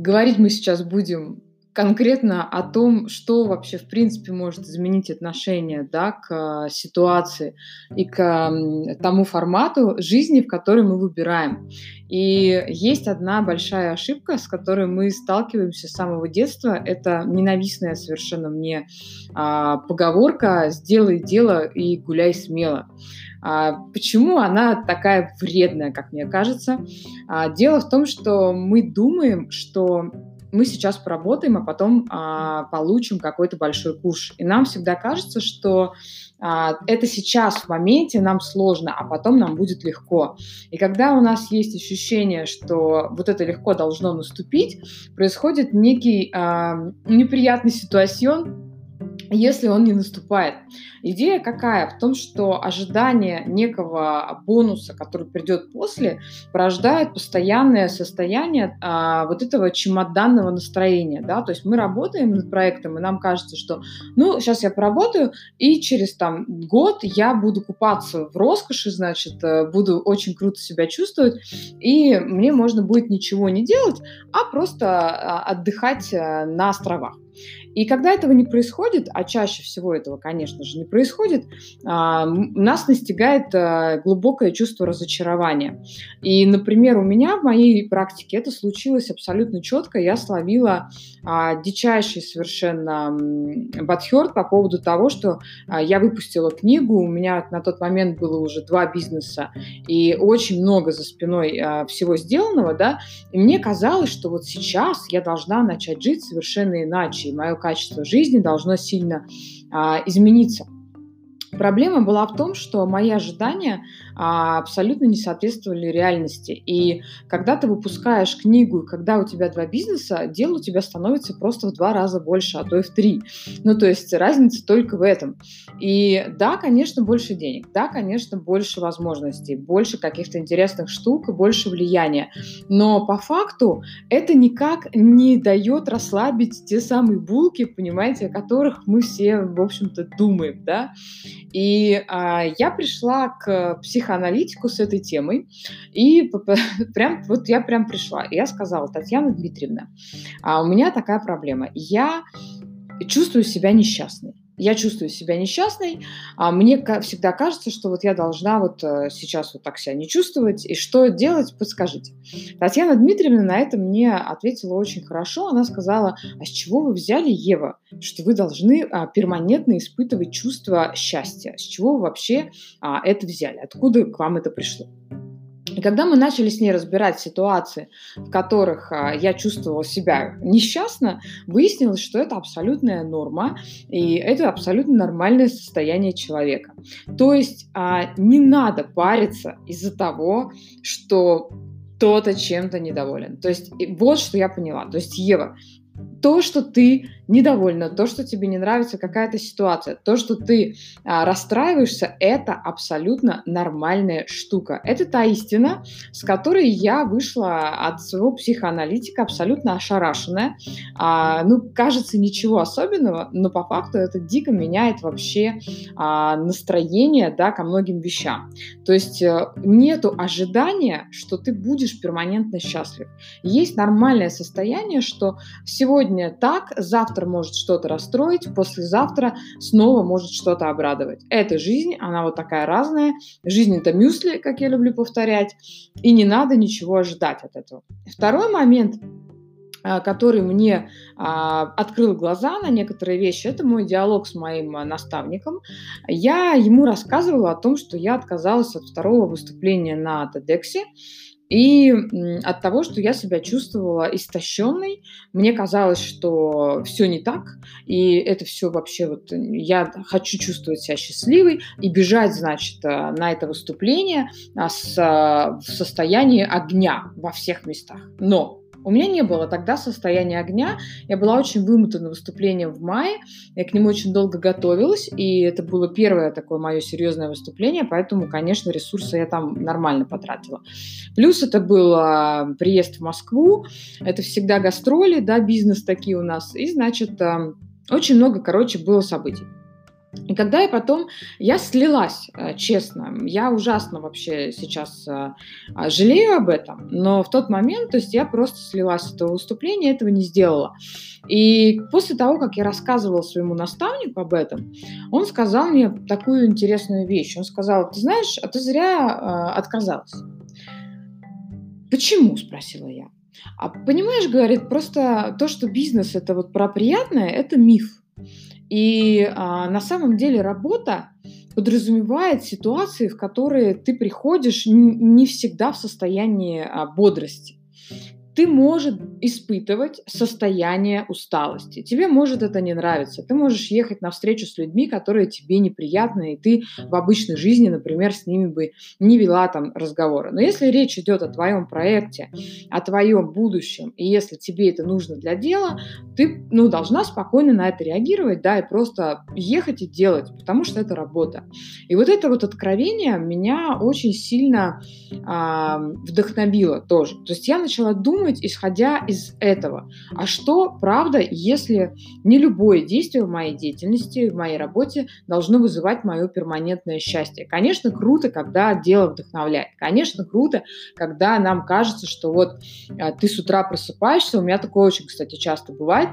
Говорить мы сейчас будем конкретно о том, что вообще в принципе может изменить отношение да, к э, ситуации и к тому формату жизни, в который мы выбираем. И есть одна большая ошибка, с которой мы сталкиваемся с самого детства. Это ненавистная совершенно мне а, поговорка «сделай дело и гуляй смело». А, почему она такая вредная, как мне кажется? А, дело в том, что мы думаем, что мы сейчас поработаем, а потом а, получим какой-то большой куш. И нам всегда кажется, что а, это сейчас в моменте нам сложно, а потом нам будет легко. И когда у нас есть ощущение, что вот это легко должно наступить, происходит некий а, неприятный ситуацион, если он не наступает. Идея какая? В том, что ожидание некого бонуса, который придет после, порождает постоянное состояние а, вот этого чемоданного настроения. Да? То есть мы работаем над проектом, и нам кажется, что ну, сейчас я поработаю, и через там, год я буду купаться в роскоши, значит, э, буду очень круто себя чувствовать, и мне можно будет ничего не делать, а просто а, отдыхать э, на островах. И когда этого не происходит, а чаще всего этого, конечно же, не происходит, а, нас настигает а, глубокое чувство разочарования. И, например, у меня в моей практике это случилось абсолютно четко. Я словила а, дичайший совершенно бадхерт по поводу того, что я выпустила книгу, у меня на тот момент было уже два бизнеса и очень много за спиной всего сделанного, да, и мне казалось, что вот сейчас я должна начать жить совершенно иначе, и мое качество жизни должно сильно а, измениться. Проблема была в том, что мои ожидания абсолютно не соответствовали реальности. И когда ты выпускаешь книгу, когда у тебя два бизнеса, дел у тебя становится просто в два раза больше, а то и в три. Ну, то есть разница только в этом. И да, конечно, больше денег, да, конечно, больше возможностей, больше каких-то интересных штук и больше влияния. Но по факту это никак не дает расслабить те самые булки, понимаете, о которых мы все, в общем-то, думаем, да. И а, я пришла к психоаналитику с этой темой, и прям вот я прям пришла, и я сказала, Татьяна Дмитриевна, а у меня такая проблема, я чувствую себя несчастной я чувствую себя несчастной, а мне всегда кажется, что вот я должна вот э, сейчас вот так себя не чувствовать, и что делать, подскажите. Татьяна Дмитриевна на это мне ответила очень хорошо, она сказала, а с чего вы взяли, Ева, что вы должны а, перманентно испытывать чувство счастья, с чего вы вообще а, это взяли, откуда к вам это пришло? И когда мы начали с ней разбирать ситуации, в которых а, я чувствовала себя несчастно, выяснилось, что это абсолютная норма, и это абсолютно нормальное состояние человека. То есть а, не надо париться из-за того, что кто-то чем-то недоволен. То есть вот что я поняла. То есть, Ева, то, что ты недовольна, то, что тебе не нравится какая-то ситуация, то, что ты а, расстраиваешься, это абсолютно нормальная штука. Это та истина, с которой я вышла от своего психоаналитика абсолютно ошарашенная. А, ну, кажется, ничего особенного, но по факту это дико меняет вообще а, настроение да, ко многим вещам. То есть а, нету ожидания, что ты будешь перманентно счастлив. Есть нормальное состояние, что сегодня так, завтра может что-то расстроить, послезавтра снова может что-то обрадовать. Это жизнь, она вот такая разная. Жизнь это мюсли, как я люблю повторять, и не надо ничего ожидать от этого. Второй момент, а, который мне а, открыл глаза на некоторые вещи, это мой диалог с моим а, наставником. Я ему рассказывала о том, что я отказалась от второго выступления на TEDx, и от того, что я себя чувствовала истощенной, мне казалось, что все не так, и это все вообще вот я хочу чувствовать себя счастливой и бежать, значит, э, на это выступление а, с, э, в состоянии огня во всех местах. Но у меня не было тогда состояния огня. Я была очень вымотана выступлением в мае. Я к нему очень долго готовилась, и это было первое такое мое серьезное выступление, поэтому, конечно, ресурсы я там нормально потратила. Плюс это был а, приезд в Москву, это всегда гастроли, да, бизнес такие у нас, и, значит, а, очень много, короче, было событий. И когда я потом, я слилась, э, честно, я ужасно вообще сейчас э, а, жалею об этом, но в тот момент, то есть я просто слилась с этого выступления, этого не сделала. И после того, как я рассказывала своему наставнику об этом, он сказал мне такую интересную вещь. Он сказал, ты знаешь, а ты зря э, отказалась. Почему, спросила я. А понимаешь, говорит, просто то, что бизнес это вот про приятное, это миф. И а, на самом деле работа подразумевает ситуации, в которые ты приходишь не всегда в состоянии а, бодрости ты можешь испытывать состояние усталости. Тебе может это не нравиться. Ты можешь ехать на встречу с людьми, которые тебе неприятны, и ты в обычной жизни, например, с ними бы не вела там разговоры. Но если речь идет о твоем проекте, о твоем будущем, и если тебе это нужно для дела, ты ну, должна спокойно на это реагировать, да, и просто ехать и делать, потому что это работа. И вот это вот откровение меня очень сильно э, вдохновило тоже. То есть я начала думать, думать, исходя из этого. А что, правда, если не любое действие в моей деятельности, в моей работе должно вызывать мое перманентное счастье? Конечно, круто, когда дело вдохновляет. Конечно, круто, когда нам кажется, что вот а, ты с утра просыпаешься, у меня такое очень, кстати, часто бывает,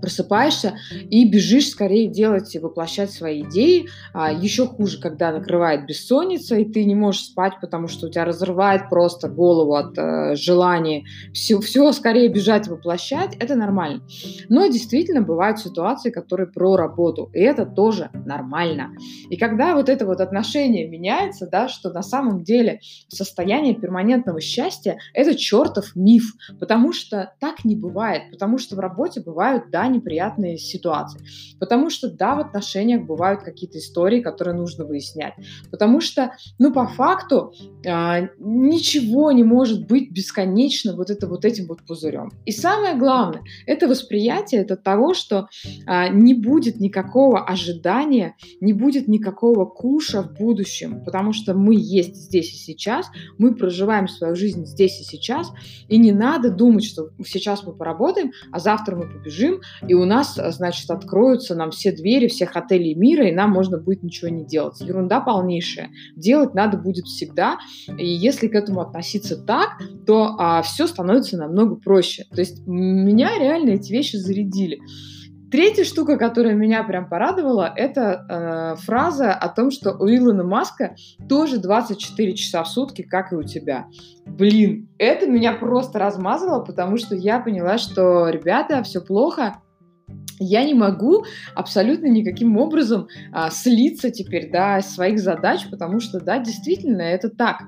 просыпаешься и бежишь скорее делать и воплощать свои идеи. А еще хуже, когда накрывает бессонница, и ты не можешь спать, потому что у тебя разрывает просто голову от э, желания все, все скорее бежать воплощать. Это нормально. Но действительно бывают ситуации, которые про работу, и это тоже нормально. И когда вот это вот отношение меняется, да, что на самом деле состояние перманентного счастья – это чертов миф, потому что так не бывает, потому что в работе бывают да, неприятные ситуации. Потому что, да, в отношениях бывают какие-то истории, которые нужно выяснять. Потому что, ну, по факту, э, ничего не может быть бесконечно вот это вот этим вот пузырем. И самое главное, это восприятие это того, что э, не будет никакого ожидания, не будет никакого куша в будущем, потому что мы есть здесь и сейчас, мы проживаем свою жизнь здесь и сейчас, и не надо думать, что сейчас мы поработаем, а завтра мы побежим, и у нас, значит, откроются нам все двери всех отелей мира, и нам можно будет ничего не делать. Ерунда полнейшая. Делать надо будет всегда, и если к этому относиться так, то а, все становится намного проще. То есть меня реально эти вещи зарядили. Третья штука, которая меня прям порадовала, это э, фраза о том, что у Илона Маска тоже 24 часа в сутки, как и у тебя. Блин, это меня просто размазало, потому что я поняла, что, ребята, все плохо, я не могу абсолютно никаким образом а, слиться теперь, да, своих задач, потому что, да, действительно, это так.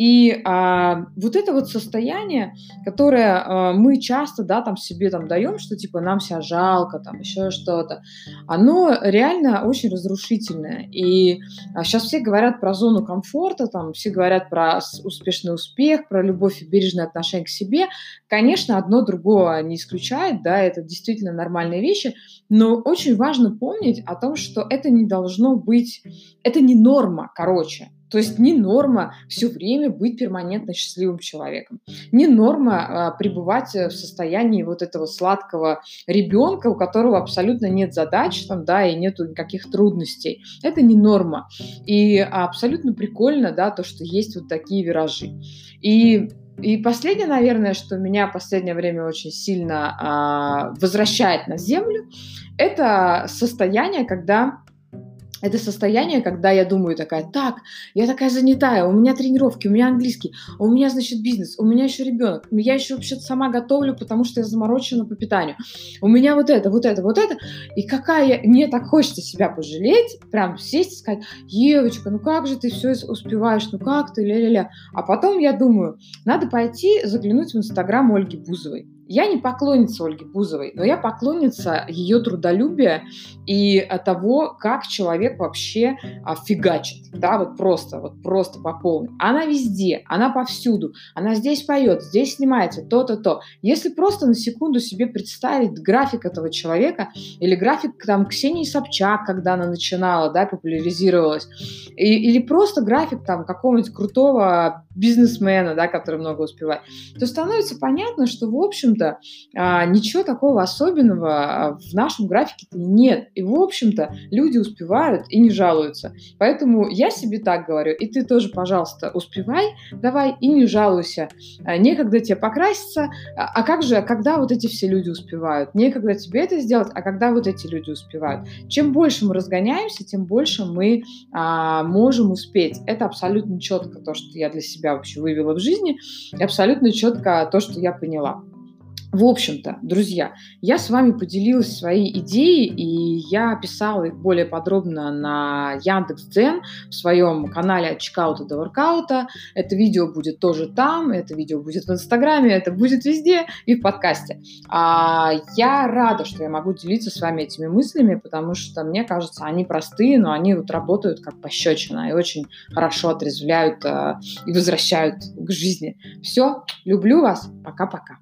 И а, вот это вот состояние, которое а, мы часто, да, там себе там даем, что типа нам себя жалко, там еще что-то, оно реально очень разрушительное. И а, сейчас все говорят про зону комфорта, там все говорят про успешный успех, про любовь и бережное отношение к себе. Конечно, одно другого не исключает, да, это действительно нормальные вещи, но очень важно помнить о том, что это не должно быть, это не норма, короче. То есть не норма все время быть перманентно счастливым человеком. Не норма а, пребывать в состоянии вот этого сладкого ребенка, у которого абсолютно нет задач там, да, и нету никаких трудностей. Это не норма. И абсолютно прикольно, да, то, что есть вот такие виражи. И и последнее, наверное, что меня в последнее время очень сильно а, возвращает на землю, это состояние, когда это состояние, когда я думаю такая, так, я такая занятая, у меня тренировки, у меня английский, у меня, значит, бизнес, у меня еще ребенок, я еще вообще-то сама готовлю, потому что я заморочена по питанию. У меня вот это, вот это, вот это. И какая, мне так хочется себя пожалеть, прям сесть и сказать, Евочка, ну как же ты все успеваешь, ну как ты, ля-ля-ля. А потом я думаю, надо пойти заглянуть в инстаграм Ольги Бузовой. Я не поклонница Ольги Бузовой, но я поклонница ее трудолюбия и того, как человек вообще а, фигачит, да, вот просто, вот просто по полной. Она везде, она повсюду, она здесь поет, здесь снимается, то-то, то. Если просто на секунду себе представить график этого человека или график там Ксении Собчак, когда она начинала, да, популяризировалась, и, или просто график там какого-нибудь крутого бизнесмена, да, который много успевает, то становится понятно, что, в общем общем-то, а, ничего такого особенного а, в нашем графике-то нет. И, в общем-то, люди успевают и не жалуются. Поэтому я себе так говорю, и ты тоже, пожалуйста, успевай, давай и не жалуйся. А, некогда тебе покраситься, а как же, когда вот эти все люди успевают? Некогда тебе это сделать, а когда вот эти люди успевают? Чем больше мы разгоняемся, тем больше мы а, можем успеть. Это абсолютно четко то, что я для себя вообще вывела в жизни, и абсолютно четко то, что я поняла. В общем-то, друзья, я с вами поделилась своей идеей, и я описала их более подробно на Яндекс.Дзен в своем канале от чекаута до воркаута. Это видео будет тоже там, это видео будет в Инстаграме, это будет везде и в подкасте. А я рада, что я могу делиться с вами этими мыслями, потому что, мне кажется, они простые, но они вот работают как пощечина и очень хорошо отрезвляют э, и возвращают к жизни. Все, люблю вас, пока-пока.